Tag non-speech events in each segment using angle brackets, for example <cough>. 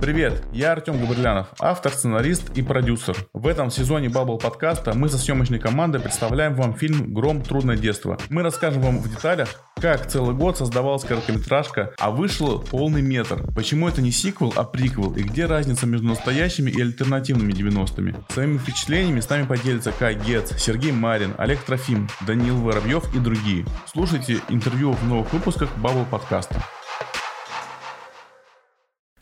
Привет, я Артем Габрилянов, автор, сценарист и продюсер. В этом сезоне Bubble подкаста мы со съемочной командой представляем вам фильм «Гром. Трудное детство». Мы расскажем вам в деталях, как целый год создавалась короткометражка, а вышел полный метр. Почему это не сиквел, а приквел, и где разница между настоящими и альтернативными 90-ми. Своими впечатлениями с нами поделятся Кай Гец, Сергей Марин, Олег Трофим, Даниил Воробьев и другие. Слушайте интервью в новых выпусках Bubble подкаста.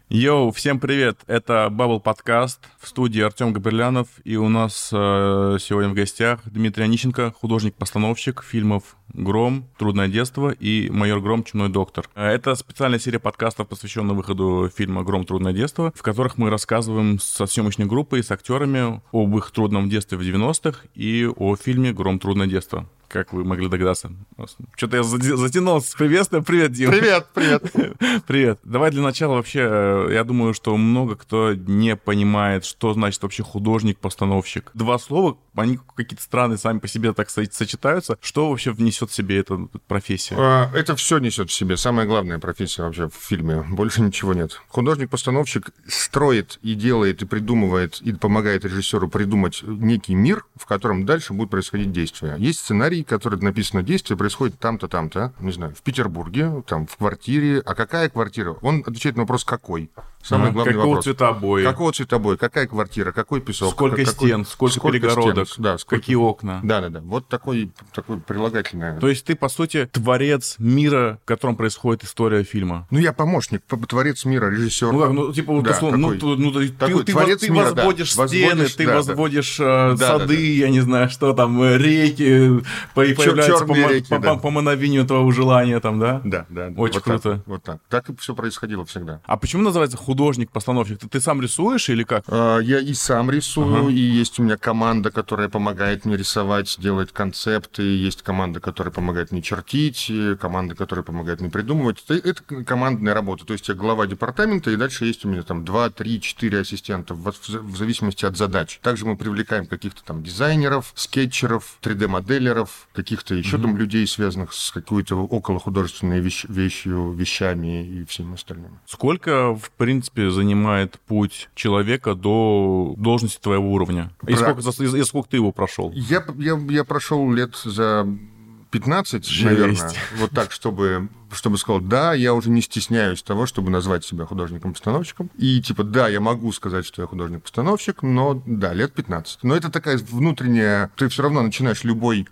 Йоу, всем привет! Это Bubble подкаст в студии Артем Габрилянов, и у нас э, сегодня в гостях Дмитрий Онищенко, художник-постановщик фильмов «Гром», «Трудное детство» и «Майор Гром. Чумной доктор». Э, это специальная серия подкастов, посвященная выходу фильма «Гром. Трудное детство», в которых мы рассказываем со съемочной группой и с актерами об их трудном детстве в 90-х и о фильме «Гром. Трудное детство» как вы могли догадаться. Что-то я затянул с приветствием. Привет, Дима. Привет, привет. <laughs> Привет. Давай для начала вообще, э, я думаю, что много кто не понимает, что значит вообще художник-постановщик. Два слова, они какие-то странные сами по себе так сочетаются. Что вообще внесет в себе эта профессия? А, это все несет в себе. Самая главная профессия вообще в фильме. Больше ничего нет. Художник-постановщик строит и делает, и придумывает, и помогает режиссеру придумать некий мир, в котором дальше будет происходить действие. Есть сценарий, сценарий, который написано действие происходит там-то, там-то, не знаю, в Петербурге, там, в квартире. А какая квартира? Он отвечает на вопрос «какой?». Самый а, главный какого вопрос. цвета обои? Какого цвета обои? Какая квартира? Какой песок? Сколько какой, стен? Сколько, сколько перегородок? Стен, да, сколько... Какие окна? Да-да-да. Вот такой, такой прилагательное. То есть ты, по сути, творец мира, в котором происходит история фильма? Ну, я помощник, творец мира, режиссер. Ну, как, ну типа, да, условно, ну, ну, ты, такой, ты, творец ты, мира, возводишь да. стены, возводишь, ты да, возводишь да. Э, сады, да, да, я не знаю, что там, э, реки, появляются по, реки, по, да. по, по мановению твоего желания там, да? Да, да. Очень вот круто. Так, вот так. Так и все происходило всегда. А почему называется художник-постановщик? Ты, ты сам рисуешь или как? А, я и сам рисую, ага. и есть у меня команда, которая помогает мне рисовать, делает концепты, есть команда, которая помогает мне чертить, команда, которая помогает мне придумывать. Это, это командная работа. То есть я глава департамента, и дальше есть у меня там 2, 3, 4 ассистента в, в зависимости от задач. Также мы привлекаем каких-то там дизайнеров, скетчеров, 3D-моделеров, каких-то еще угу. там людей, связанных с какой-то околохудожественной вещь, вещью, вещами и всем остальным. Сколько, в принципе, занимает путь человека до должности твоего уровня? И, сколько, и, и сколько ты его прошел? Я, я, я прошел лет за 15, Жесть. наверное, вот так, чтобы, чтобы сказал, да, я уже не стесняюсь того, чтобы назвать себя художником-постановщиком. И типа, да, я могу сказать, что я художник-постановщик, но да, лет 15. Но это такая внутренняя... Ты все равно начинаешь любой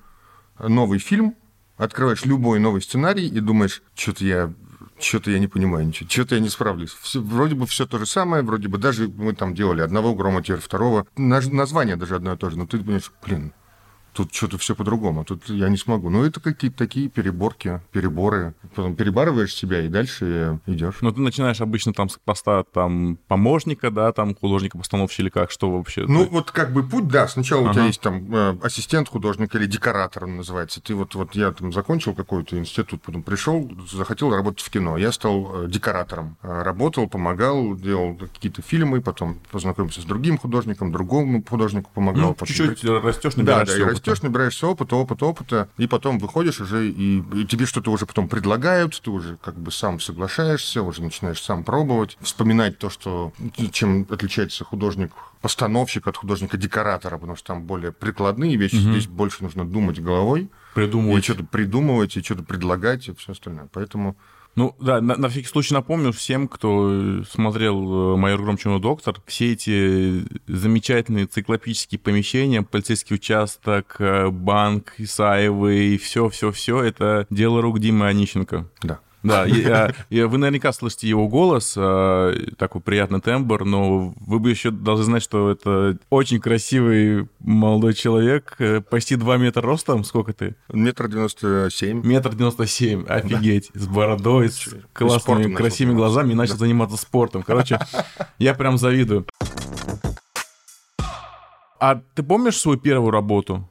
новый фильм, открываешь любой новый сценарий и думаешь, что-то я что-то я не понимаю ничего, что-то я не справлюсь. Все, вроде бы все то же самое, вроде бы даже мы там делали одного грома, теперь второго. Название даже одно и то же, но ты понимаешь, блин, Тут что-то все по-другому, тут я не смогу. Ну, это какие-то такие переборки, переборы. Потом перебарываешь себя и дальше идешь. Ну, ты начинаешь обычно там с поста там помощника, да, там художника-постановщика или как, что вообще? Ну, ты... вот как бы путь, да. Сначала ага. у тебя есть там э, ассистент художника или декоратор он называется. Ты вот, вот я там закончил какой-то институт, потом пришел, захотел работать в кино. Я стал э, декоратором. Э, работал, помогал, делал какие-то фильмы, потом познакомился с другим художником, другому художнику помогал. Ну, чуть-чуть растешь, набираешься да, да, растешь, набираешься опыта, опыта, опыта, и потом выходишь уже, и, и тебе что-то уже потом предлагают, ты уже как бы сам соглашаешься, уже начинаешь сам пробовать, вспоминать то, что, чем отличается художник постановщик от художника-декоратора, потому что там более прикладные вещи, угу. здесь больше нужно думать головой. Придумывать. И что-то придумывать, и что-то предлагать, и все остальное. Поэтому ну да, на, на всякий случай напомню всем, кто смотрел э, «Майор Громчино доктор», все эти замечательные циклопические помещения, полицейский участок, э, банк Исаевый, все-все-все, это дело рук Димы Онищенко. Да. Да, и вы наверняка слышите его голос, а, такой приятный тембр, но вы бы еще должны знать, что это очень красивый молодой человек, э, почти 2 метра ростом, сколько ты? Метр девяносто семь. Метр девяносто семь, офигеть, с бородой, с классными, красивыми глазами, и начал заниматься спортом. Короче, я прям завидую. А ты помнишь свою первую работу?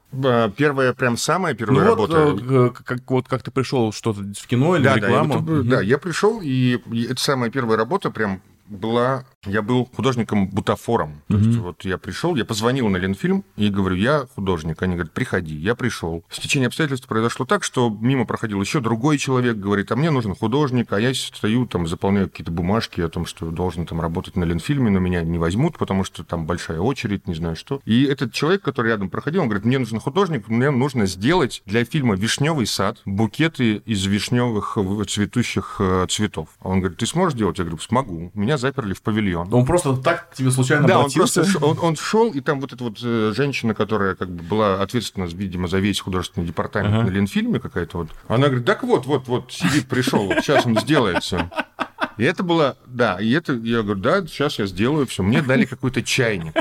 Первая, прям самая первая ну, работа. Вот э, как, вот как ты пришел что-то в кино или да, рекламу? Да, угу. да, я пришел, и это самая первая работа прям была Я был художником-бутафором. То есть вот я пришел, я позвонил на Ленфильм и говорю, я художник. Они говорят, приходи. Я пришел. В течение обстоятельств произошло так, что мимо проходил еще другой человек, говорит, а мне нужен художник, а я стою там, заполняю какие-то бумажки о том, что должен там работать на Ленфильме, но меня не возьмут, потому что там большая очередь, не знаю что. И этот человек, который рядом проходил, он говорит, мне нужен художник, мне нужно сделать для фильма «Вишневый сад» букеты из вишневых цветущих э, цветов. А он говорит, ты сможешь делать? Я говорю, смогу. Меня заперли в павильон. Он просто так тебе случайно Да, он обратился? просто он, он шел, и там вот эта вот э, женщина, которая как бы была ответственна, видимо, за весь художественный департамент Ага. на Ленфильме какая-то вот, она говорит, так вот, вот, вот, сидит, пришел, вот сейчас он сделает все. И это было, да, и это, я говорю, да, сейчас я сделаю все. Мне дали какой-то чайник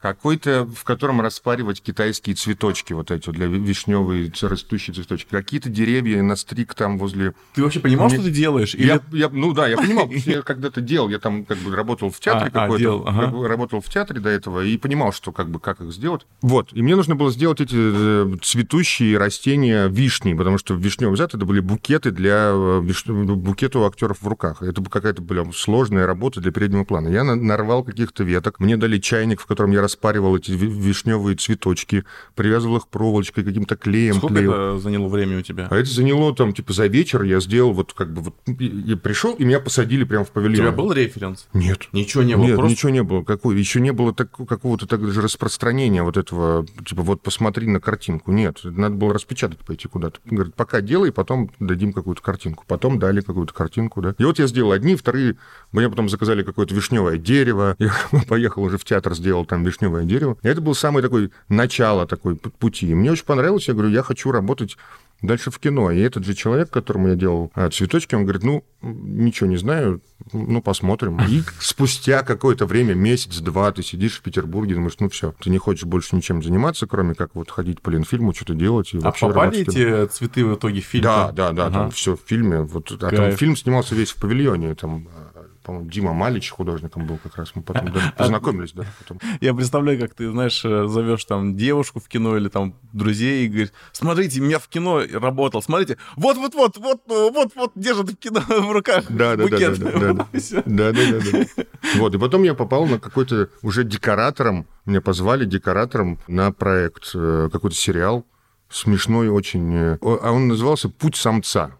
какой-то, в котором распаривать китайские цветочки, вот эти для вишневые растущие цветочки. Какие-то деревья на стрик там возле Ты вообще понимал, Мне- что ты делаешь? Или... я, я- ну да, я понимал, <laughs> я когда-то делал, я там как бы работал в театре А, а, какой-то, ага. работал в театре до этого и понимал, что как бы как их сделать. Вот, и мне нужно было сделать эти э, цветущие растения вишни, потому что в вишневый зад это были букеты для э, виш- букеты у актеров в руках. Это какая-то прям сложная работа для переднего плана. Я на- нарвал каких-то веток, мне дали чайник, в котором я распаривал эти ви- вишневые цветочки, привязывал их проволочкой, каким-то клеем Сколько клеил. это заняло времени у тебя? А это заняло там, типа, за вечер я сделал вот как бы вот... Я пришел, и меня посадили прямо в У павильон. тебя был референс? Нет. Ничего не было, Нет, просто... ничего не было. Какой? Еще не было так, какого-то так же распространения вот этого, типа, вот посмотри на картинку. Нет, надо было распечатать, пойти куда-то. Говорит, пока делай, потом дадим какую-то картинку. Потом дали какую-то картинку, да. И вот я сделал одни, вторые, мне потом заказали какое-то вишневое дерево. Я <laughs> поехал уже в театр, сделал там вишневое дерево. И это был самый такой начало такой пути. И мне очень понравилось, я говорю, я хочу работать дальше в кино. И этот же человек, которому я делал а, цветочки, он говорит, ну, ничего не знаю, ну, посмотрим. И спустя какое-то время, месяц-два, ты сидишь в Петербурге, думаешь, ну, все, ты не хочешь больше ничем заниматься, кроме как вот ходить по Ленфильму, что-то делать. И А попали эти цветы в итоге в фильм? Да, да, да, Ага. там все в фильме. Вот, а там фильм снимался весь в павильоне. Там, а, по-моему, Дима Малич художником был как раз. Мы потом А даже познакомились, да, потом. Я представляю, как ты, знаешь, э, зовешь там девушку в кино или там друзей и говоришь, смотрите, меня в кино работал, смотрите, вот-вот-вот, вот, э, вот-вот держит в кино <laughs> в руках Да, да, букет. да, да, да. <laughs> Да, да, да, да. Вот, и потом я попал на какой-то уже декоратором, меня позвали декоратором на проект, э, какой-то сериал, смешной очень, а он назывался «Путь самца».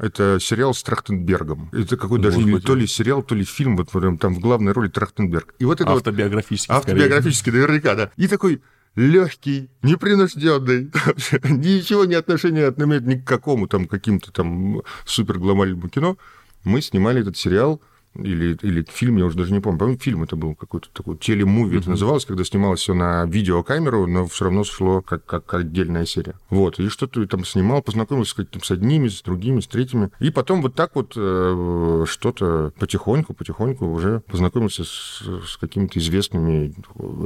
Это сериал с Трахтенбергом. Это какой даже Господи. то ли сериал, то ли фильм, вот прям там в главной роли Трахтенберг. И вот это вот Автобиографически, скорее. Автобиографический, наверняка, да. И такой легкий, непринужденный, <laughs> ничего не отношения не имеет ни к какому там каким-то там супер глобальному кино. Мы снимали этот сериал или, или фильм, я уже даже не помню. По-моему, фильм это был какой-то такой телемуви это называлось, когда снималось все на видеокамеру, но все равно шло как, как отдельная серия. Вот, и что-то там снимал, познакомился с, каким- с одними, с другими, с третьими. И потом вот так вот э, что-то потихоньку, потихоньку уже познакомился с, с какими-то известными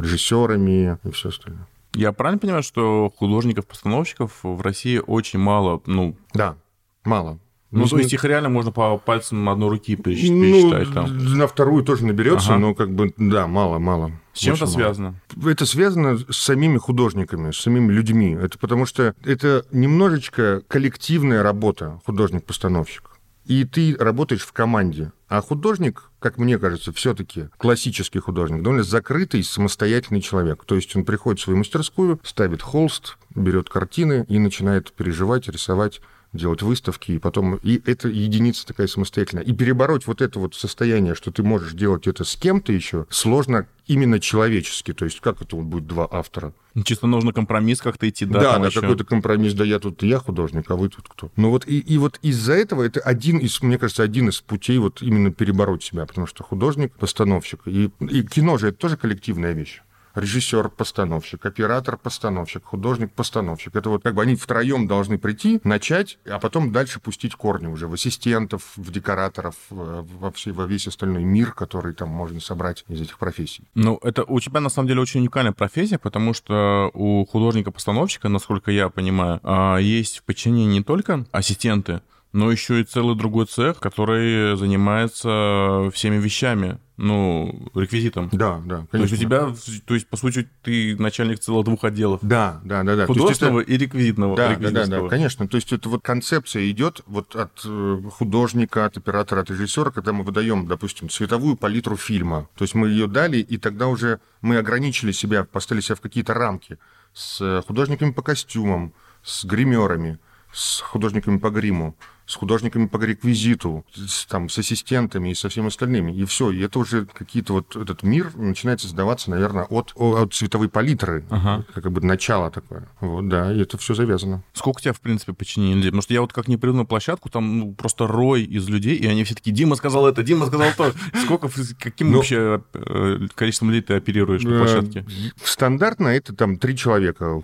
режиссерами и все остальное. Я правильно понимаю, что художников-постановщиков в России очень мало, ну, Да, мало. Ну, то есть их реально можно по пальцам одной руки пересчитать, Ну, пересчитать там. на вторую тоже наберется, Ага. но как бы, да, мало, мало. С чем это мало. связано? Это связано с самими художниками, с самими людьми. Это потому что это немножечко коллективная работа, художник-постановщик. И ты работаешь в команде. А художник, как мне кажется, все-таки классический художник, довольно закрытый, самостоятельный человек. То есть он приходит в свою мастерскую, ставит холст, берет картины и начинает переживать, рисовать делать выставки, и потом... И это единица такая самостоятельная. И перебороть вот это вот состояние, что ты можешь делать это с кем-то еще, сложно именно человечески. То есть как это вот будет два автора? Чисто нужно компромисс как-то идти, да? Да, да, ещё? какой-то компромисс, да я тут я художник, а вы тут кто? Ну вот и, и вот из-за этого это один из, мне кажется, один из путей вот именно перебороть себя, потому что художник, постановщик, и, и кино же это тоже коллективная вещь. Режиссер, постановщик, оператор, постановщик, художник, постановщик. Это вот как бы они втроем должны прийти, начать, а потом дальше пустить корни уже в ассистентов, в декораторов, в- во, все, во весь остальной мир, который там можно собрать из этих профессий. Ну, это у тебя на самом деле очень уникальная профессия, потому что у художника-постановщика, насколько я понимаю, а, есть в подчинении не только ассистенты, но еще и целый другой цех, который занимается всеми вещами ну, реквизитом. Да, да, конечно. То есть у тебя, то есть, по сути, ты начальник целых двух отделов. Да, да, да. да. Художественного это... и реквизитного. Да, да, да, да, конечно. То есть это вот концепция идет вот от э, художника, от оператора, от режиссера, когда мы выдаем, допустим, цветовую палитру фильма. То есть мы ее дали, и тогда уже мы ограничили себя, поставили себя в какие-то рамки с художниками по костюмам, с гримерами, с художниками по гриму, с художниками по реквизиту, с, там, с ассистентами и со всеми остальными. И все. И это уже какие-то вот этот мир начинает создаваться, наверное, от, от цветовой палитры. Ага. Как бы начало такое. Вот, да, и это все завязано. Сколько тебя, в принципе, подчинили людей? Потому что я вот как не приду на площадку, там ну, просто рой из людей, и они все такие, Дима сказал это, Дима сказал то. <laughs> Сколько, каким ну, вообще э, количеством людей ты оперируешь на площадке? Стандартно это там три человека.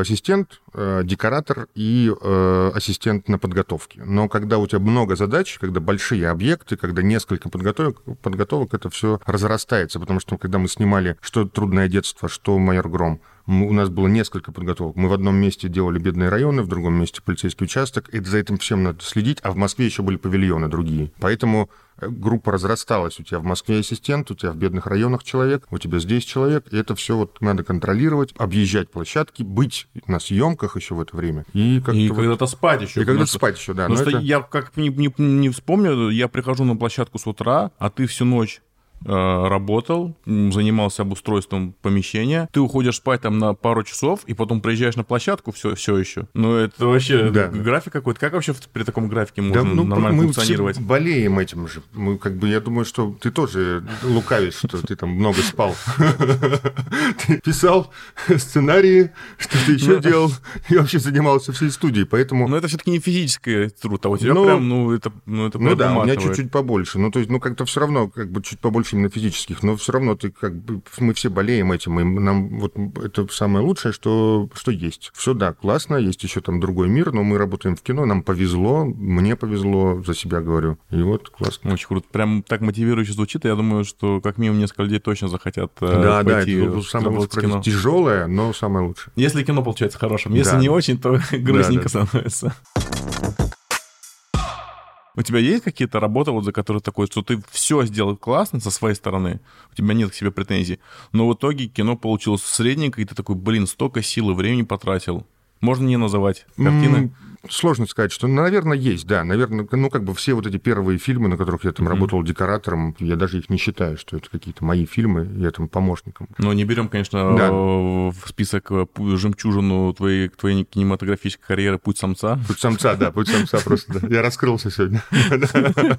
Ассистент, э, декоратор и э, ассистент на подготовке. Но когда у тебя много задач, когда большие объекты, когда несколько подготовок, подготовок это все разрастается, потому что когда мы снимали «Что трудное детство», «Что майор Гром», у нас было несколько подготовок. Мы в одном месте делали бедные районы, в другом месте полицейский участок, и за этим всем надо следить, а в Москве еще были павильоны другие. Поэтому э, группа разрасталась. У тебя в Москве ассистент, у тебя в бедных районах человек, у тебя здесь человек, и это все вот надо контролировать, объезжать площадки, быть на съемках еще в это время. И, и вот... когда-то спать еще. И когда-то спать еще, да. Потому что это... я как не, не, не вспомню, я прихожу на площадку с утра, а ты всю ночь работал, занимался обустройством помещения, ты уходишь спать там на пару часов, и потом приезжаешь на площадку все, все еще. Ну, это вообще да. график какой-то. Как вообще при таком графике можно да, ну, нормально мы функционировать? Мы болеем этим же. Мы, как бы, я думаю, что ты тоже лукавишь, что ты там много спал. <laughs> Ты писал сценарии, что ты еще ну, делал, и вообще занимался всей студией, поэтому... Но это все-таки не физический труд, а у тебя ну, прям, ну, это Ну, это ну да, у меня чуть-чуть побольше. Ну, то есть, ну, как-то все равно, как бы, чуть побольше больше именно физических, но все равно ты как бы мы все болеем этим, и нам вот это самое лучшее, что, что есть. Все, да, классно, есть еще там другой мир, но мы работаем в кино, нам повезло, мне повезло, за себя говорю. И вот классно. Очень круто. Прям так мотивирующе звучит. Я думаю, что как минимум несколько людей точно захотят э, да, пойти да, это самое лучшее, кино. тяжелое, но самое лучшее. Если кино получается хорошим. Если да. не очень, то <laughs> грустненько да, да. становится. У тебя есть какие-то работы, вот за которые такое, что ты все сделал классно со своей стороны, у тебя нет к себе претензий, но в итоге кино получилось средненько, и ты такой, блин, столько сил и времени потратил. Можно не называть картины? Сложно сказать, что, наверное, есть, да. Наверное, ну, как бы все вот эти первые фильмы, на которых я там mm-hmm. работал декоратором, я даже их не считаю, что это какие-то мои фильмы, я там помощником. Но не берем, конечно, да. в список э, жемчужину твоей, твоей кинематографической карьеры «Путь самца». «Путь самца», да, «Путь самца» просто, да. Я раскрылся сегодня. <laughs>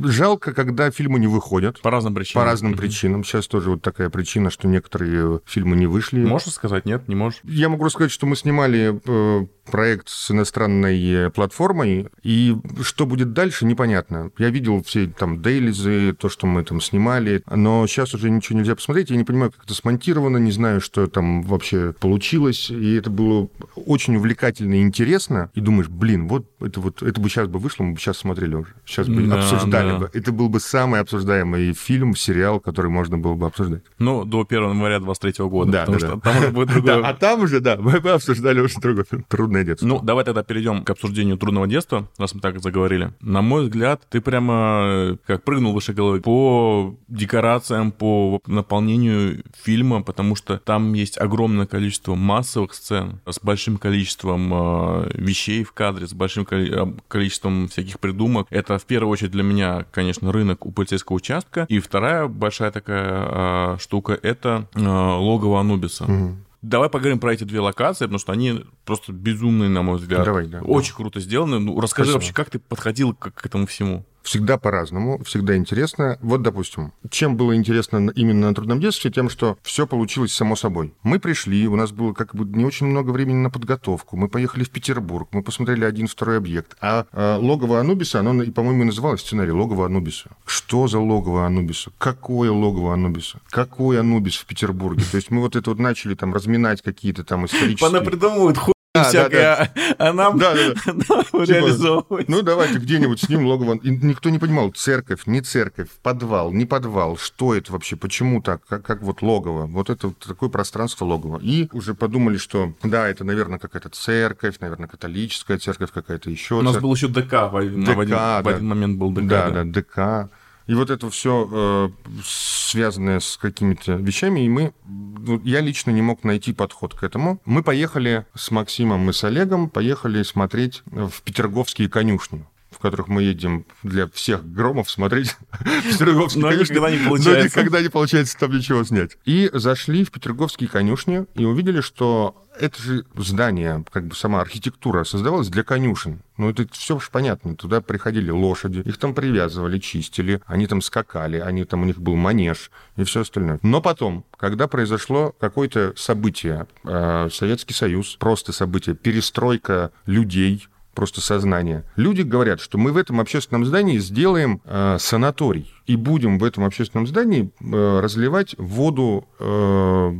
Жалко, когда фильмы не выходят. По разным причинам. По разным причинам. Сейчас тоже вот такая причина, что некоторые фильмы не вышли. Можешь сказать, нет, не можешь? Я могу сказать, что мы снимали э, проект с иностранной э, платформой, и что будет дальше, непонятно. Я видел все там дейлизы, то, что мы там снимали, но сейчас уже ничего нельзя посмотреть, я не понимаю, как это смонтировано, не знаю, что там вообще получилось, и это было очень увлекательно и интересно, и думаешь, блин, вот это вот, это бы сейчас бы вышло, мы бы сейчас смотрели уже, сейчас бы да, обсуждали да. бы. Это был бы самый обсуждаемый фильм, сериал, который можно было бы обсуждать. Ну, до 1 января 23 года, да, потому да, что да. там уже будет другое. <laughs> Да, а там уже, да, мы бы обсуждали уже другой фильм. Трудное детство. Ну, давай тогда перейдем к обсуждению трудного детства, раз мы так заговорили. На мой взгляд, ты прямо э, как прыгнул выше головы по декорациям, по наполнению фильма, потому что там есть огромное количество массовых сцен с большим количеством э, вещей в кадре, с большим э, количеством всяких придумок. Это в первую очередь для меня, конечно, рынок у полицейского участка. И вторая большая такая штука — это логово Анубиса. Угу. Давай поговорим про эти две локации, потому что они просто безумные, на мой взгляд. Давай, да. Очень круто сделаны. Ну, расскажи Спасибо. вообще, как ты подходил к, к этому всему? Всегда по-разному, всегда интересно. Вот, допустим, чем было интересно именно на трудном детстве, тем, что все получилось само собой. Мы пришли, у нас было как бы не очень много времени на подготовку, мы поехали в Петербург, мы посмотрели один второй объект. А, а логово Анубиса, оно, по-моему, называлось сценарий логово Анубиса. Что за логово Анубиса? Какое логово Анубиса? Какой Анубис в Петербурге? То есть мы вот это вот начали там разминать какие-то там исторические... Понапридумывают да, всякое, да, да. а нам, да, да, да. <laughs> Типа, реализовывать. Ну, давайте где-нибудь снимем логово. И никто не понимал, церковь, не церковь, подвал, не подвал, что это вообще, почему так, как, как вот логово. Вот это вот такое пространство логово. И уже подумали, что да, это, наверное, какая-то церковь, наверное, католическая церковь какая-то еще. У нас был еще ДК, ДК, в один, да. в один момент был ДК. Да, да. да, ДК. И вот это все связанное с какими-то вещами, и мы, ну, я лично не мог найти подход к этому. Мы поехали с Максимом и с Олегом, поехали смотреть в Петерговские конюшни которых мы едем для всех громов смотреть <laughs> Петерговские Но конюшни. никогда не Но получается. никогда не получается там ничего снять. И зашли в Петерговские конюшни и увидели, что это же здание, как бы сама архитектура создавалась для конюшен. Ну, это все же понятно. Туда приходили лошади, их там привязывали, чистили, они там скакали, они там, у них был манеж и все остальное. Но потом, когда произошло какое-то событие, э, Советский Союз, просто событие, перестройка людей, просто сознание. Люди говорят, что мы в этом общественном здании сделаем э, санаторий и будем в этом общественном здании э, разливать воду э,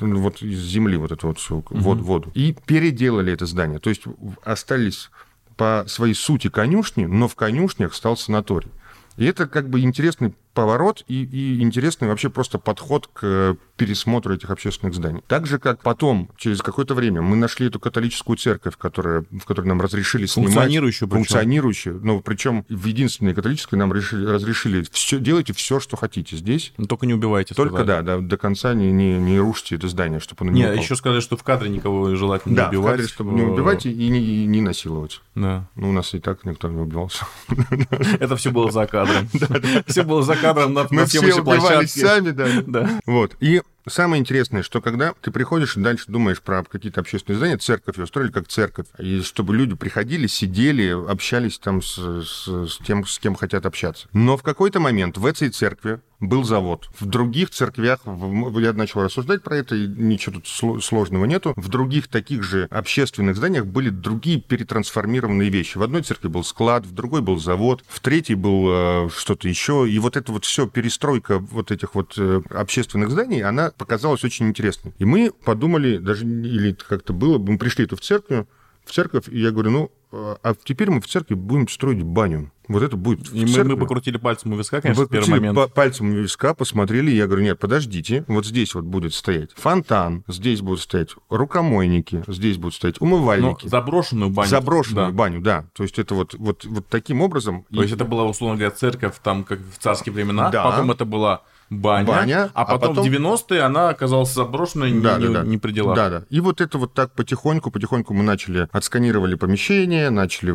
вот из земли, вот эту вот всю вод- воду. И переделали это здание. То есть остались по своей сути конюшни, но в конюшнях стал санаторий. И это как бы интересный поворот и, и интересный вообще просто подход к пересмотру этих общественных зданий. Так же, как потом, через какое-то время, мы нашли эту католическую церковь, которая, в которой нам разрешили снимать. Функционирующую причем. Функционирующую. Но причем в единственной католической нам решили, разрешили, все, делайте все, что хотите здесь. Ну, только не убивайте. Только, сказали. да, да, до конца не, не, не рушите это здание, чтобы оно не Не, упало. еще сказали, что в кадре никого желательно да, не в убивать. кадре, чтобы не убивать и не, и не насиловать. Да. Ну, у нас и так никто не убивался. <laughs> Это все было за кадром. <laughs> Все было за кадром на, Мы на все убивались площадке. сами, да. <laughs> Да. Вот. И самое интересное, что когда ты приходишь и дальше думаешь про какие-то общественные здания, церковь ее устроили как церковь, и чтобы люди приходили, сидели, общались там с, с- с тем, с кем хотят общаться. Но в какой-то момент в этой церкви был завод. В других церквях, я начал рассуждать про это, и ничего тут сло- сложного нету. В других таких же общественных зданиях были другие перетрансформированные вещи. В одной церкви был склад, в другой был завод, в третьей был э, что-то еще. И вот это вот все перестройка вот этих вот э, общественных зданий, она показалась очень интересной. И мы подумали, даже или как-то было, мы пришли тут в церковь, в церковь, и я говорю, ну, а теперь мы в церкви будем строить баню. Вот это будет И мы, мы покрутили пальцем у виска, конечно, Вы в первый момент. па- пальцем у виска, посмотрели, я говорю, нет, подождите, вот здесь вот будет стоять фонтан, здесь будут стоять рукомойники, здесь будут стоять Ну, умывальники. заброшенную баню. Заброшенную Да. баню, да. То есть это вот, вот, вот таким образом... То есть это была, условно говоря, церковь там, как в царские времена, Да. потом это была баня, Баня, а а потом, потом- в 90-е она оказалась заброшенной, не, Да, не, да, да. не при делах. Да, да. И вот это вот так потихоньку, потихоньку мы начали, отсканировали помещение, начали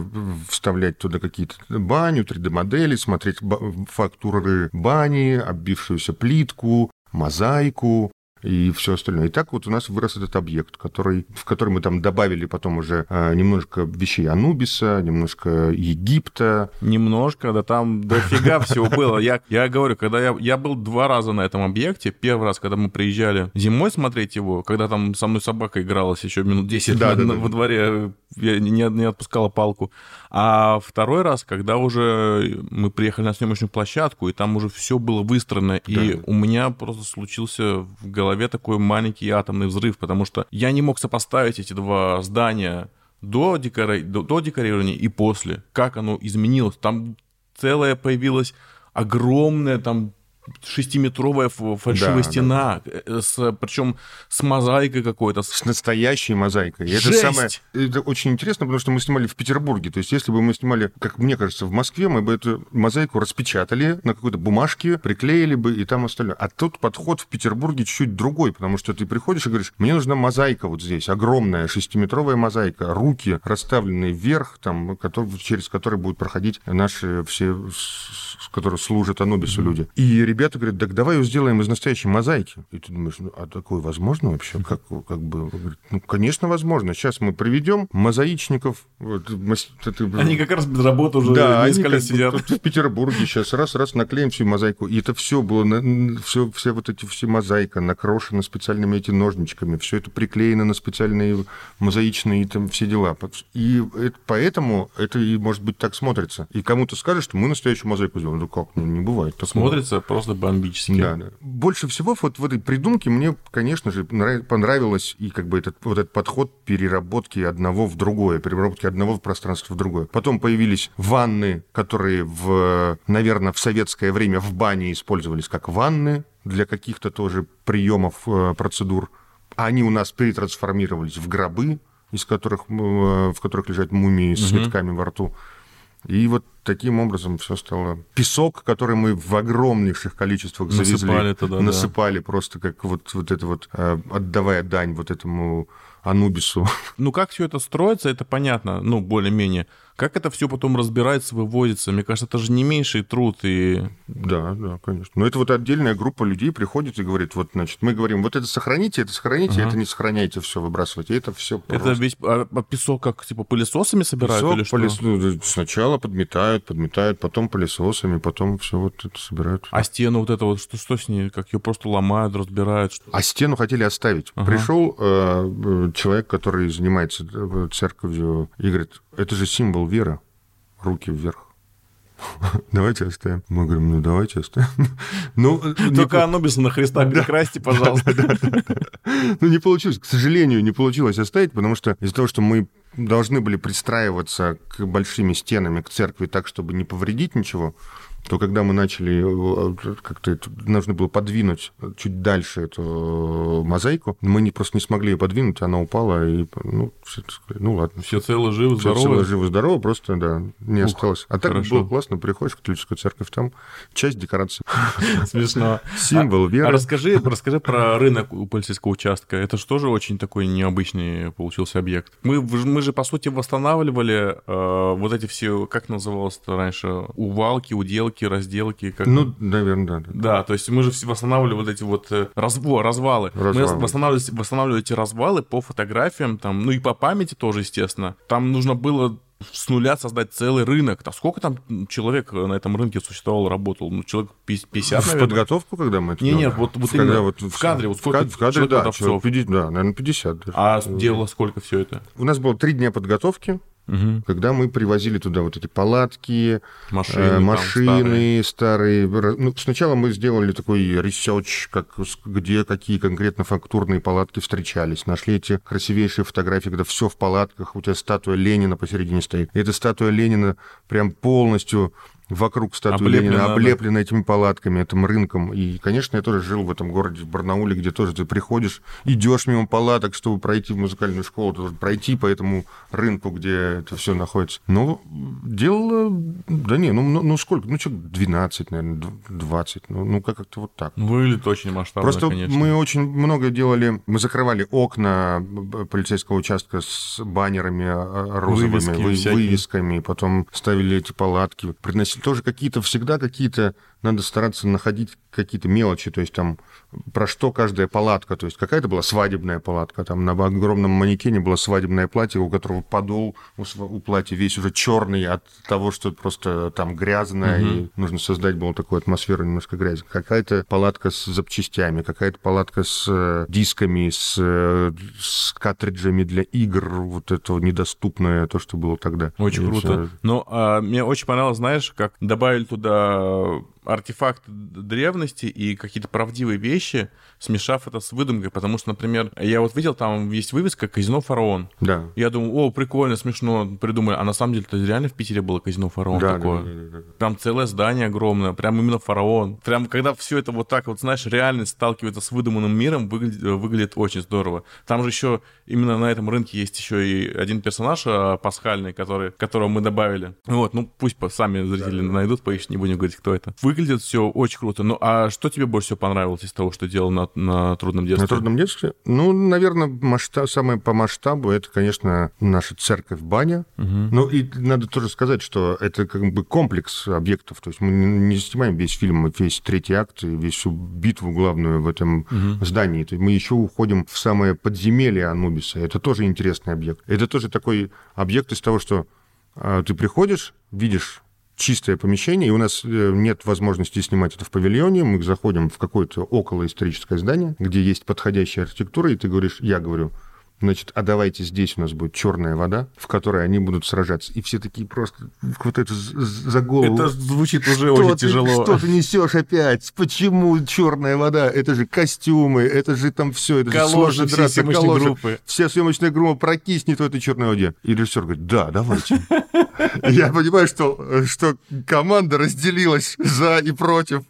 вставлять туда какие-то баню, 3D-модели, смотреть фактуры бани, оббившуюся плитку, мозаику и все остальное. И так вот у нас вырос этот объект, который, в который мы там добавили потом уже а, немножко вещей Анубиса, немножко Египта. Немножко, да там дофига всего было. Я, я говорю, когда я, я был два раза на этом объекте. Первый раз, когда мы приезжали зимой смотреть его, когда там со мной собака игралась еще минут 10 Да, на- да, на- да. во дворе, я не, не отпускала палку. А второй раз, когда уже мы приехали на съемочную площадку, и там уже все было выстроено, и у меня просто случился в голове такой маленький атомный взрыв, потому что я не мог сопоставить эти два здания до, декора... до, до декорирования и после, как оно изменилось. Там целая появилась огромная там шестиметровая фальшивая Да, стена, э, с, причем с мозаикой какой-то. с- настоящей мозаикой. И это Жесть! самое... Это очень интересно, потому что мы снимали в Петербурге. То есть, если бы мы снимали, как мне кажется, в Москве, мы бы эту мозаику распечатали на какой-то бумажке, приклеили бы и там остальное. А тут подход в Петербурге чуть-чуть другой, потому что ты приходишь и говоришь, мне нужна мозаика вот здесь, огромная шестиметровая мозаика, руки расставленные вверх, там, который- через которые будут проходить наши все, которые служат Анубису люди. И ребята говорят, так давай ее сделаем из настоящей мозаики. И ты думаешь, ну, а такое возможно вообще? Как, как бы, говорит, ну, конечно, возможно. Сейчас мы приведем мозаичников. Вот, это- Они как раз без работы уже да, они несколько лет бы сидят. тут в Петербурге сейчас раз-раз наклеим всю мозаику. И это все было, все, все вот эти все мозаика накрошена специальными эти ножничками, все это приклеено на специальные мозаичные там все дела. И это- поэтому это и, может быть, так смотрится. И кому-то скажешь, что мы настоящую мозаику сделали. Ну как, ну, не бывает такого. Смотрится просто просто бомбический. Да, да. Больше всего вот в этой придумке мне, конечно же, понравилось и как бы этот, вот этот подход переработки одного в другое, переработки одного пространства в другое. Потом появились ванны, которые, в, наверное, в советское время в бане использовались как ванны для каких-то тоже приемов, э, процедур. Они у нас перетрансформировались в гробы, из которых, э, в которых лежат мумии с цветками во рту. И вот таким образом все стало. Песок, который мы в огромнейших количествах завезли, насыпали, туда, насыпали да. просто как вот, вот это вот, э, отдавая дань вот этому Анубису. Ну, как все это строится, это понятно, ну, более-менее. Как это все потом разбирается, выводится? Мне кажется, это же не меньший труд. И... Да, да, конечно. Но это вот отдельная группа людей приходит и говорит, вот, значит, мы говорим, вот это сохраните, это сохраните, uh это не сохраняйте, все выбрасывайте, это все просто. Это весь а, а песок как, типа, пылесосами собирают песок, или что? Пылес... Ну, сначала подметают, подметают, потом пылесосами, потом все вот это собирают. А стену вот это вот, что, что с ней? Как ее просто ломают, разбирают? Что... А стену хотели оставить. uh Пришел э, человек, который занимается э, церковью, и говорит, это же символ веры. Руки вверх. <laughs> Давайте оставим. Мы говорим, ну давайте оставим. <laughs> Ну, Только не... Анубиса на Христа перекрасьте, <laughs> пожалуйста. Ну, не получилось. К сожалению, не получилось оставить, потому что из-за того, что мы должны были пристраиваться к большими стенами, к церкви так, чтобы не повредить ничего, то когда мы начали, э, как-то нужно было подвинуть чуть дальше эту мозаику, мы не, просто не смогли ее подвинуть, она упала, и, ну, все, ну ладно. Все цело, живы, здоровы? Все цело, живы, здоровы, просто, да, не Ух, осталось. А так хорошо. было классно, приходишь в католическую церковь, там часть декорации. <laughs> Смешно. Символ а, веры. А расскажи, расскажи про рынок у полицейского участка. Это же тоже очень такой необычный получился объект. Мы, мы же, по сути, восстанавливали э, вот эти все, как называлось раньше, увалки, уделки, отделки, разделки. Как... Ну, наверное, да, да. Да, то есть мы же восстанавливали вот эти вот э, разво, развалы. развалы. Мы восстанавливали, восстанавливали эти развалы по фотографиям, там, ну и по памяти тоже, естественно. Там нужно было с нуля создать целый рынок. А сколько там человек на этом рынке существовал, работал? Ну, человек 50, наверное. В подготовку, когда мы это Не, нет, вот, вот когда именно вот в кадре. Вот сколько в кадре, да, 50, да, наверное, 50. Даже. А делало сколько все это? У нас было три дня подготовки угу. когда мы привозили туда вот эти палатки, машины, э, машины старые. старые. Ну, сначала мы сделали такой research, как, где какие конкретно фактурные палатки встречались. Нашли эти красивейшие фотографии, когда все в палатках, у тебя статуя Ленина посередине стоит. И эта статуя Ленина прям полностью вокруг статуи облеплено, Ленина, облеплено да. этими палатками, этим рынком. И, конечно, я тоже жил в этом городе, в Барнауле, где тоже ты приходишь, идешь мимо палаток, чтобы пройти в музыкальную школу, ты пройти по этому рынку, где это все находится. Но дело, да не, ну, ну, ну сколько, ну что, 12, наверное, 20, ну, ну как-то вот так. Выглядит очень масштабно, Просто конечно. мы очень много делали, мы закрывали окна полицейского участка с баннерами а, розовыми, Вывески вывесками, потом ставили эти палатки, приносили тоже какие-то, всегда какие-то надо стараться находить какие-то мелочи, то есть там про что каждая палатка, то есть какая-то была свадебная палатка, там на огромном манекене было свадебное платье, у которого подол у, у платья весь уже черный от того, что просто там грязное, угу. и нужно создать было такую атмосферу немножко грязи. Какая-то палатка с запчастями, какая-то палатка с э, дисками, с, э, с картриджами для игр, вот это недоступное, то, что было тогда. Очень и круто. Все... Ну, а, мне очень понравилось, знаешь, как добавили туда артефакты древности и какие-то правдивые вещи, смешав это с выдумкой, потому что, например, я вот видел, там есть вывеска «Казино Фараон». Да. Я думаю, о, прикольно, смешно, придумали. А на самом деле, это реально в Питере было «Казино Фараон» да, такое. Да, да, да, да. Прям целое здание огромное, прям именно Фараон. Прям когда все это вот так вот, знаешь, реальность сталкивается с выдуманным миром, выглядит, выглядит очень здорово. Там же еще именно на этом рынке есть еще и один персонаж а, пасхальный, который, которого мы добавили. Вот, ну пусть сами зрители да, да. найдут, поищут, не будем говорить, кто это. Выглядит все очень круто. Ну а что тебе больше всего понравилось из того, что делал на, на трудном детстве? На трудном детстве? Ну, наверное, масштаб, самое по масштабу это, конечно, наша церковь баня. Угу. Ну и надо тоже сказать, что это как бы комплекс объектов. То есть мы не снимаем весь фильм, весь третий акт, весь всю битву главную в этом угу. здании. То есть мы еще уходим в самое подземелье Анубиса. Это тоже интересный объект. Это тоже такой объект из того, что а, ты приходишь, видишь чистое помещение, и у нас э, нет возможности снимать это в павильоне, мы заходим в какое-то околоисторическое здание, где есть подходящая архитектура, и ты говоришь, я говорю, значит, а давайте здесь у нас будет черная вода, в которой они будут сражаться. И все такие просто вот это за голову. Это звучит уже очень ты, тяжело. Что ты несешь опять? Почему черная вода? Это же костюмы, это же там все, это же сложно все драться, съемочные группы. Вся съемочная группа прокиснет в этой черной воде. И режиссер говорит, да, давайте. Я понимаю, что, что команда разделилась за и против.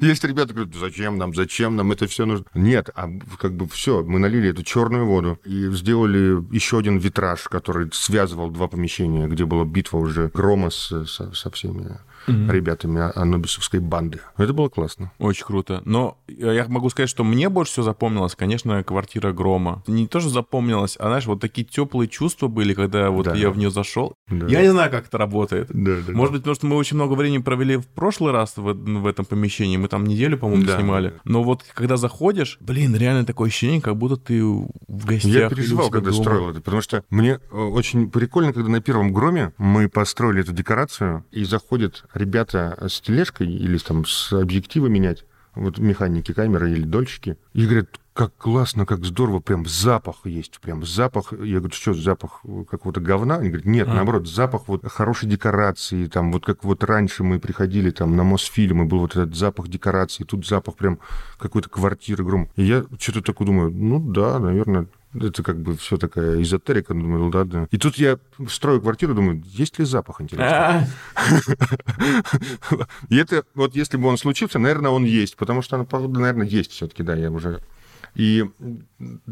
Есть ребята, говорят, зачем нам, зачем нам это все нужно? Нет, а как бы все, мы налили эту черную воду и сделали еще один витраж, который связывал два помещения, где была битва уже грома с, со, со всеми угу. ребятами анубисовской банды. Это было классно. Очень круто. Но я могу сказать, что мне больше всего запомнилась, конечно, квартира Грома. Не тоже запомнилась, а, знаешь, вот такие теплые чувства были, когда вот да. я в нее зашел. Да. Я не знаю, как это работает. Да, да, Может быть, потому что мы очень много времени провели в прошлый раз в, в этом помещении. Мы там неделю, по-моему, да. снимали. Но вот когда заходишь, блин, реально такое ощущение, как будто ты в гостях. Я переживал, когда дома. строил это, потому что мне э, очень прикольно, когда на первом Громе мы построили эту декорацию, и заходит ребята с тележкой или там с объектива менять, вот механики камеры или дольщики, и говорят, как классно, как здорово, прям запах есть, прям запах. Я говорю, что, запах какого-то говна? Они говорят, нет, а. наоборот, запах вот хорошей декорации, там, вот как вот раньше мы приходили там на Мосфильм, и был вот этот запах декорации, тут запах прям какой-то квартиры, гром. И я что-то такое думаю, ну да, наверное, это как бы все такая эзотерика, думаю, да, да. И тут я строю квартиру, думаю, есть ли запах интересный? И это, вот если бы он случился, наверное, он есть, потому что, наверное, есть все-таки, да, я уже и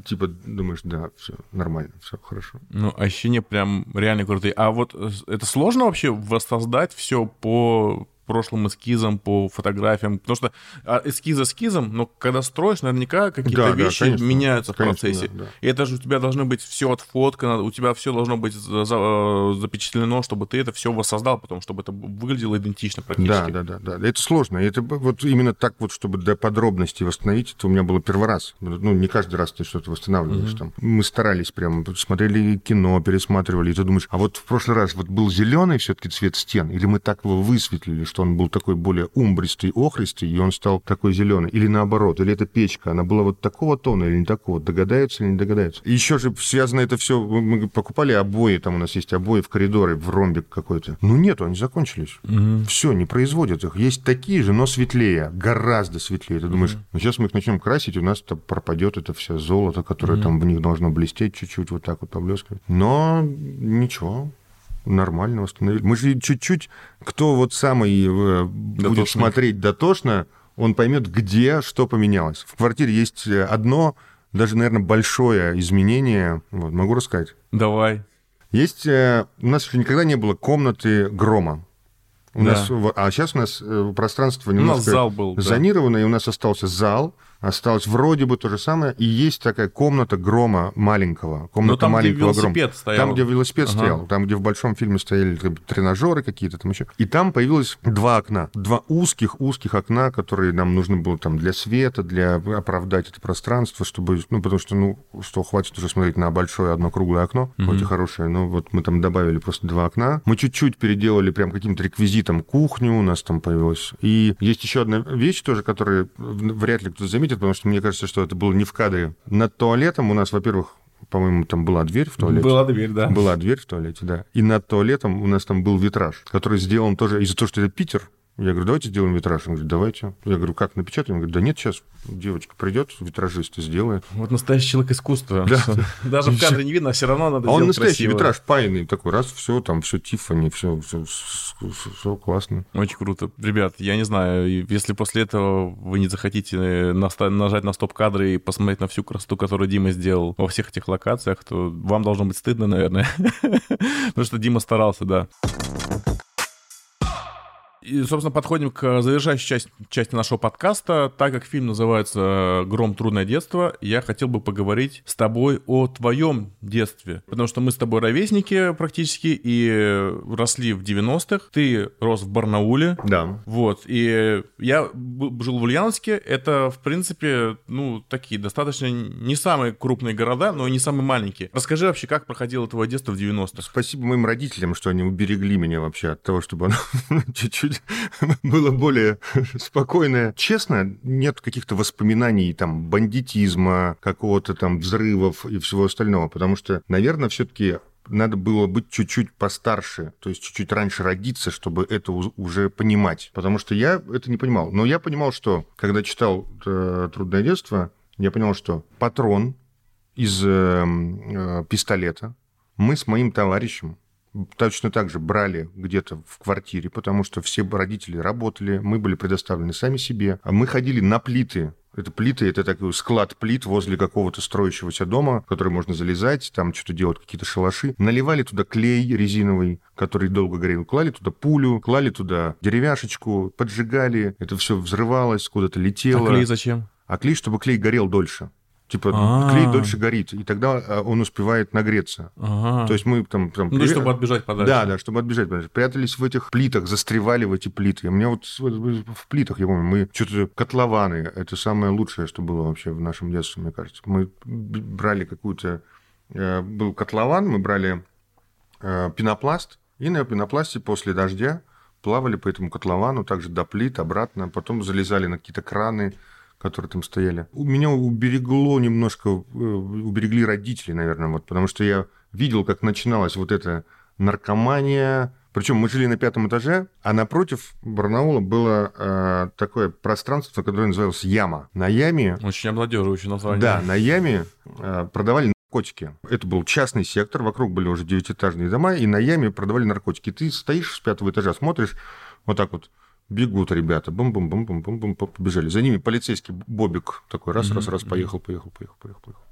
типа думаешь, да, все нормально, все хорошо. Ну, ощущения прям реально крутые. А вот это сложно вообще воссоздать все по прошлым эскизам, по фотографиям. Потому что а, эскиз эскизом, но когда строишь, наверняка какие-то да, вещи да, конечно, меняются конечно, в процессе. Да, да. И это же у тебя должно быть все отфоткано, у тебя все должно быть за, за, э, запечатлено, чтобы ты это все воссоздал потом, чтобы это выглядело идентично практически. Да, да, да, да. Это сложно. Это вот именно так вот, чтобы до подробностей восстановить, это у меня было первый раз. Ну, не каждый раз ты что-то восстанавливаешь. Mm-hmm. Там. Мы старались прям, смотрели кино, пересматривали, и ты думаешь, а вот в прошлый раз вот был зеленый все-таки цвет стен, или мы так его высветлили, что он был такой более умбристый, охристый, и он стал такой зеленый. Или наоборот, или эта печка, она была вот такого тона или не такого, догадаются или не догадаются. И еще же связано это все, мы покупали обои, там у нас есть обои в коридоре, в ромбик какой-то. Ну нету, они закончились. Угу. Все, не производят их. Есть такие же, но светлее, гораздо светлее. Ты думаешь, угу. ну сейчас мы их начнем красить, у нас пропадет это все золото, которое угу. там в них должно блестеть чуть-чуть, вот так вот поблескивать. Но ничего, нормально восстановили. Мы же чуть-чуть, кто вот самый э, будет смотреть дотошно, он поймет, где что поменялось. В квартире есть э, одно, даже, наверное, большое изменение. Вот, могу рассказать? Давай. Есть... Э, у нас еще никогда не было комнаты грома. У да. нас, а сейчас у нас пространство немножко у нас зал был, зонировано, да. и у нас остался зал, осталось вроде бы то же самое, и есть такая комната грома маленького, комната там, маленького где велосипед грома. стоял. Там, где велосипед ага. стоял, там, где в большом фильме стояли тренажеры какие-то там еще. И там появилось два окна, два узких-узких окна, которые нам нужно было там для света, для оправдать это пространство, чтобы, ну, потому что, ну, что хватит уже смотреть на большое одно круглое окно, mm-hmm. хоть и хорошее, но вот мы там добавили просто два окна. Мы чуть-чуть переделали прям каким-то реквизитом кухню у нас там появилась. И есть еще одна вещь тоже, которая вряд ли кто заметит, заметит, потому что мне кажется, что это было не в кадре. Над туалетом у нас, во-первых, по-моему, там была дверь в туалете. Была дверь, да. Была дверь в туалете, да. И над туалетом у нас там был витраж, который сделан тоже из-за того, что это Питер, я говорю, давайте сделаем витраж. Он говорит, давайте. Я говорю, как напечатаем? Он говорит, да нет, сейчас девочка придет, витражист и сделает. Вот настоящий человек искусства. Да. Даже в кадре не видно, а все равно надо а он настоящий красиво. витраж, пайный такой, раз, все, там, все Тиффани, все, все, все классно. Очень круто. Ребят, я не знаю, если после этого вы не захотите нажать на стоп-кадры и посмотреть на всю красоту, которую Дима сделал во всех этих локациях, то вам должно быть стыдно, наверное. <laughs> Потому что Дима старался, да. И, собственно, подходим к завершающей части, части нашего подкаста. Так как фильм называется «Гром. Трудное детство», я хотел бы поговорить с тобой о твоем детстве. Потому что мы с тобой ровесники практически и росли в 90-х. Ты рос в Барнауле. Да. Вот. И я жил в Ульяновске. Это, в принципе, ну, такие достаточно не самые крупные города, но и не самые маленькие. Расскажи вообще, как проходило твое детство в 90-х? Спасибо моим родителям, что они уберегли меня вообще от того, чтобы оно <laughs> чуть-чуть чуть <laughs> было более спокойное. Честно, нет каких-то воспоминаний там бандитизма, какого-то там взрывов и всего остального, потому что, наверное, все-таки надо было быть чуть-чуть постарше, то есть чуть-чуть раньше родиться, чтобы это уже понимать. Потому что я это не понимал. Но я понимал, что когда читал э, «Трудное детство», я понял, что патрон из э, э, пистолета мы с моим товарищем точно так же брали где-то в квартире, потому что все родители работали, мы были предоставлены сами себе. А мы ходили на плиты это плиты, это такой склад плит возле какого-то строящегося дома, в который можно залезать, там что-то делать, какие-то шалаши. Наливали туда клей резиновый, который долго горел. Клали туда пулю, клали туда деревяшечку, поджигали. Это все взрывалось, куда-то летело. А клей зачем? А клей, чтобы клей горел дольше. Типа А-а-а. клей дольше горит, и тогда а, он успевает нагреться. Ага. То есть мы там... там ну, при... чтобы отбежать подальше. Да, да, чтобы отбежать подальше. Прятались в этих плитах, застревали в эти плиты. У меня вот в плитах, я помню, мы что-то... Котлованы, это самое лучшее, что было вообще в нашем детстве, мне кажется. Мы брали какую-то... Э, был котлован, мы брали э, пенопласт, и на пенопласте после дождя плавали по этому котловану, также до плит, обратно, потом залезали на какие-то краны, которые там стояли. У меня уберегло немножко, э, уберегли родители, наверное, вот, потому что я видел, как начиналась вот эта наркомания. Причем мы жили на пятом этаже, а напротив Барнаула было э, такое пространство, которое называлось Яма. На Яме... Очень обнадеживающее название. Да, на Яме э, продавали наркотики. Это был частный сектор, вокруг были уже девятиэтажные дома, и на Яме продавали наркотики. Ты стоишь с пятого этажа, смотришь вот так вот Бегут ребята, бум-бум-бум-бум-бум-бум, побежали. За ними полицейский Бобик такой раз-раз-раз, поехал, поехал, поехал, поехал, поехал.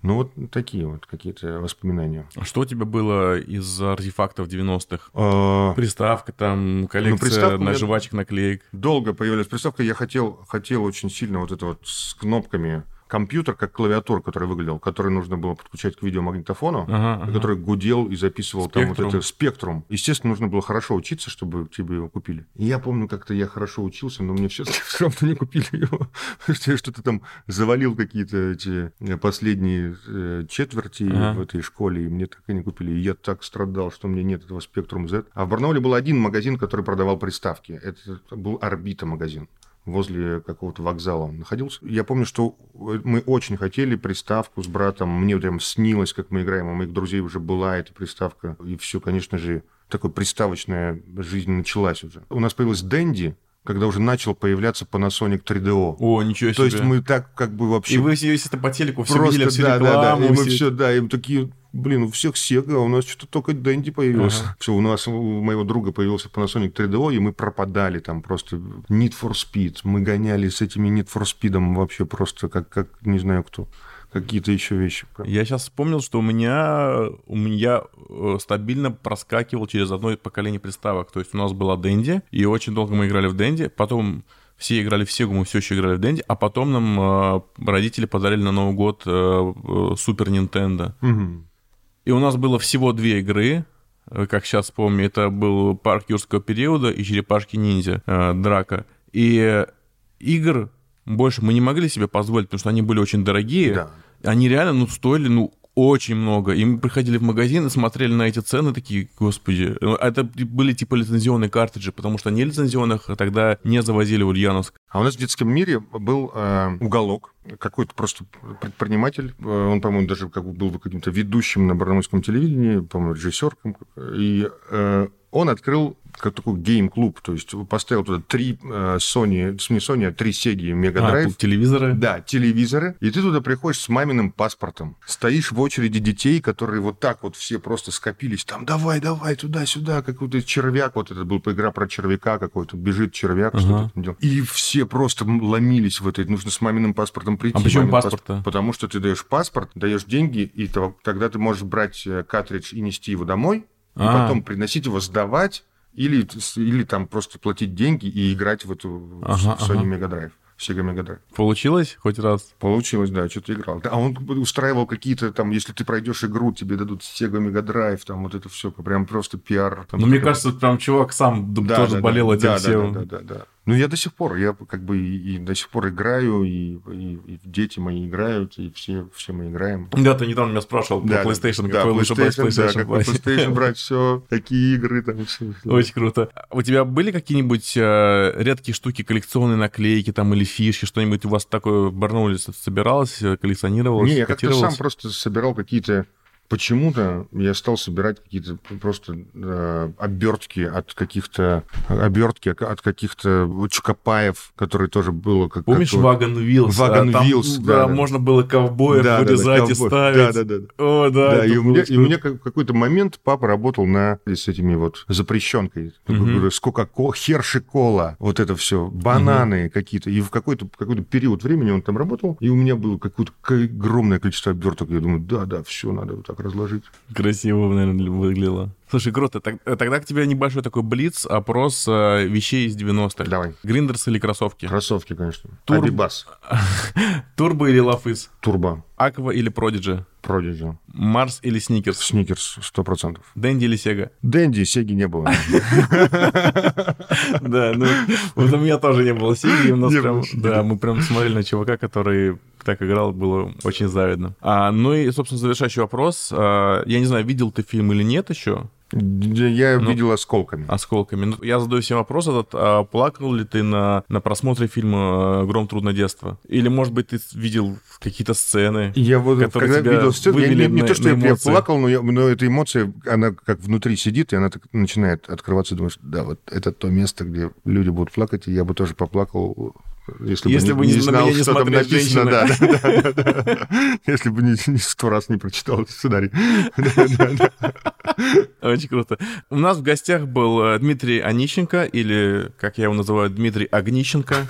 Ну, вот такие вот какие-то воспоминания. А что у тебя было из артефактов 90-х? А... Приставка, там, коллекция ну, на жвачек, наклеек. Долго появилась приставка. Я хотел, хотел очень сильно вот это вот с кнопками компьютер, как клавиатура, который выглядел, который нужно было подключать к видеомагнитофону, ага, ага. который гудел и записывал спектрум. там вот это спектрум. Естественно, нужно было хорошо учиться, чтобы тебе его купили. И я помню, как-то я хорошо учился, но мне все <laughs> равно не купили его, потому <laughs> что я что-то там завалил какие-то эти э, последние э, четверти ага. в этой школе, и мне так и не купили. И я так страдал, что у меня нет этого спектрум Z. А в Барнауле был один магазин, который продавал приставки. Это был Орбита магазин возле какого-то вокзала он находился. Я помню, что мы очень хотели приставку с братом. Мне прям снилось, как мы играем. У моих друзей уже была эта приставка. И все, конечно же, такая приставочная жизнь началась уже. У нас появилась Дэнди, когда уже начал появляться Panasonic 3DO. О, ничего себе. То есть мы так как бы вообще... И вы все это по телеку все Просто, видели, всю да, рекламу. Да, да, и мы все, да, и мы такие, блин, у всех Sega, а у нас что-то только Дэнди появился. Ага. Все, у нас, у моего друга появился Panasonic 3DO, и мы пропадали там просто. Need for Speed. Мы гоняли с этими Need for Speed вообще просто как, как не знаю кто какие-то еще вещи. Я сейчас вспомнил, что у меня, у меня э, стабильно проскакивал через одно поколение приставок. То есть у нас была Дэнди, и очень долго мы играли в Дэнди. Потом все играли в Сегу, мы все еще играли в Дэнди, а потом нам э, родители подарили на Новый год э, Супер Нинтендо. Угу. И у нас было всего две игры, как сейчас помню, это был парк юрского периода и черепашки ниндзя, драка. И игр больше мы не могли себе позволить, потому что они были очень дорогие. Да. Они реально, ну, стоили, ну, очень много. И мы приходили в магазин и смотрели на эти цены, такие, господи, это были типа лицензионные картриджи, потому что не лицензионных тогда не завозили в Ульяновск. А у нас в детском мире был э, уголок, какой-то просто предприниматель, э, он, по-моему, даже как бы был каким-то ведущим на барнаульском телевидении, по-моему, режиссером, и э, он открыл как такой гейм-клуб, то есть поставил туда три э, Sony, не Sony, а три Sega Mega Drive. А, телевизоры? Да, телевизоры. И ты туда приходишь с маминым паспортом. Стоишь в очереди детей, которые вот так вот все просто скопились. Там, давай, давай, туда-сюда, какой-то червяк. Вот это была игра про червяка какой-то. Бежит червяк, ага. что-то делает. И все просто ломились в этой. Нужно с маминым паспортом прийти. А почему паспорт паспорт? Потому что ты даешь паспорт, даешь деньги, и тогда ты можешь брать э, картридж и нести его домой, и а. потом приносить его, сдавать, или, или там просто платить деньги и играть в эту ага, Sony ага. Mega Drive. Sega Mega Drive. Получилось хоть раз? Получилось, да, что-то играл. А он устраивал какие-то там, если ты пройдешь игру, тебе дадут Sega Mega Drive, там вот это все, прям просто пиар. Там, ну, мне кажется, прям чувак сам да, тоже да, болел да, этим да, всем. Да, да, да, да. Ну, я до сих пор, я как бы и, и до сих пор играю, и, и, и дети мои играют, и все, все мы играем. Да, ты недавно меня спрашивал да, про PlayStation, да, какой лучше брать PlayStation. Да, какой PlayStation брать, <laughs> все, какие игры там. Все. Очень круто. У тебя были какие-нибудь э, редкие штуки, коллекционные наклейки там или фишки, что-нибудь у вас такое в Барнауле собиралось, коллекционировалось? Не, я как-то сам просто собирал какие-то почему-то я стал собирать какие-то просто э, обертки от каких-то обертки от каких-то чукопаев, которые тоже было как помнишь Вагон Вилс? Вагон Вилс, да, да, можно было ковбоев да, вырезать да, да, и ставить. Да, да, да. О, да. да и, у меня, и у меня какой-то момент папа работал на с этими вот запрещенкой, угу. сколько херши кола, вот это все, бананы угу. какие-то, и в какой-то какой-то период времени он там работал, и у меня было какое-то огромное количество оберток, я думаю, да, да, все надо вот так разложить. Красиво, наверное, выглядело. Слушай, круто. Тогда к тебе небольшой такой блиц, опрос э, вещей из 90-х. Давай. Гриндерс или кроссовки? Кроссовки, конечно. Тур... Адибас. <laughs> Турбо или Love is? Turbo. Aqua или Prodigy? Prodigy. Марс или Сникерс? Сникерс, сто процентов. Дэнди или Сега? Дэнди, Сеги не было. <laughs> Да, ну, вот у меня тоже не было Сеги, у нас прям, да, мы прям смотрели на чувака, который так играл, было очень завидно. А, ну и, собственно, завершающий вопрос. А, я не знаю, видел ты фильм или нет еще? Я ну, видел осколками. Осколками. Ну, я задаю себе вопрос этот, а плакал ли ты на, на просмотре фильма «Гром. Трудное детство»? Или, может быть, ты видел какие-то сцены, я вот, которые когда тебя видел сцены, я, не, не на, то, что я, я плакал, но, я, но эта эмоция, она как внутри сидит, и она так начинает открываться, думаешь, да, вот это то место, где люди будут плакать, и я бы тоже поплакал если, если бы не, не знал, не что там написано, да, да, да, да, Если бы не, сто раз не прочитал сценарий. Очень круто. У нас в гостях был э, Дмитрий Онищенко, или, как я его называю, Дмитрий Огнищенко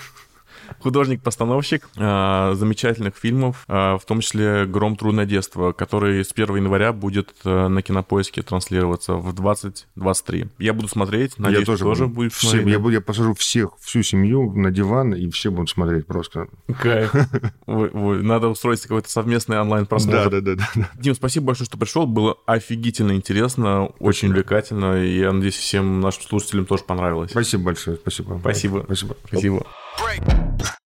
художник-постановщик э, замечательных фильмов, э, в том числе «Гром. Трудное детство», который с 1 января будет э, на Кинопоиске транслироваться в 2023. Я буду смотреть, надеюсь, я тоже, тоже будет все, я, буду, я посажу всех, всю семью на диван, и все будут смотреть просто. Кайф. <laughs> Надо устроить какой-то совместный онлайн-просмотр. Да, да, да, да. Дим, спасибо большое, что пришел. Было офигительно интересно, очень увлекательно, и я надеюсь, всем нашим слушателям тоже понравилось. Спасибо большое, спасибо. Спасибо. Спасибо. Спасибо. break.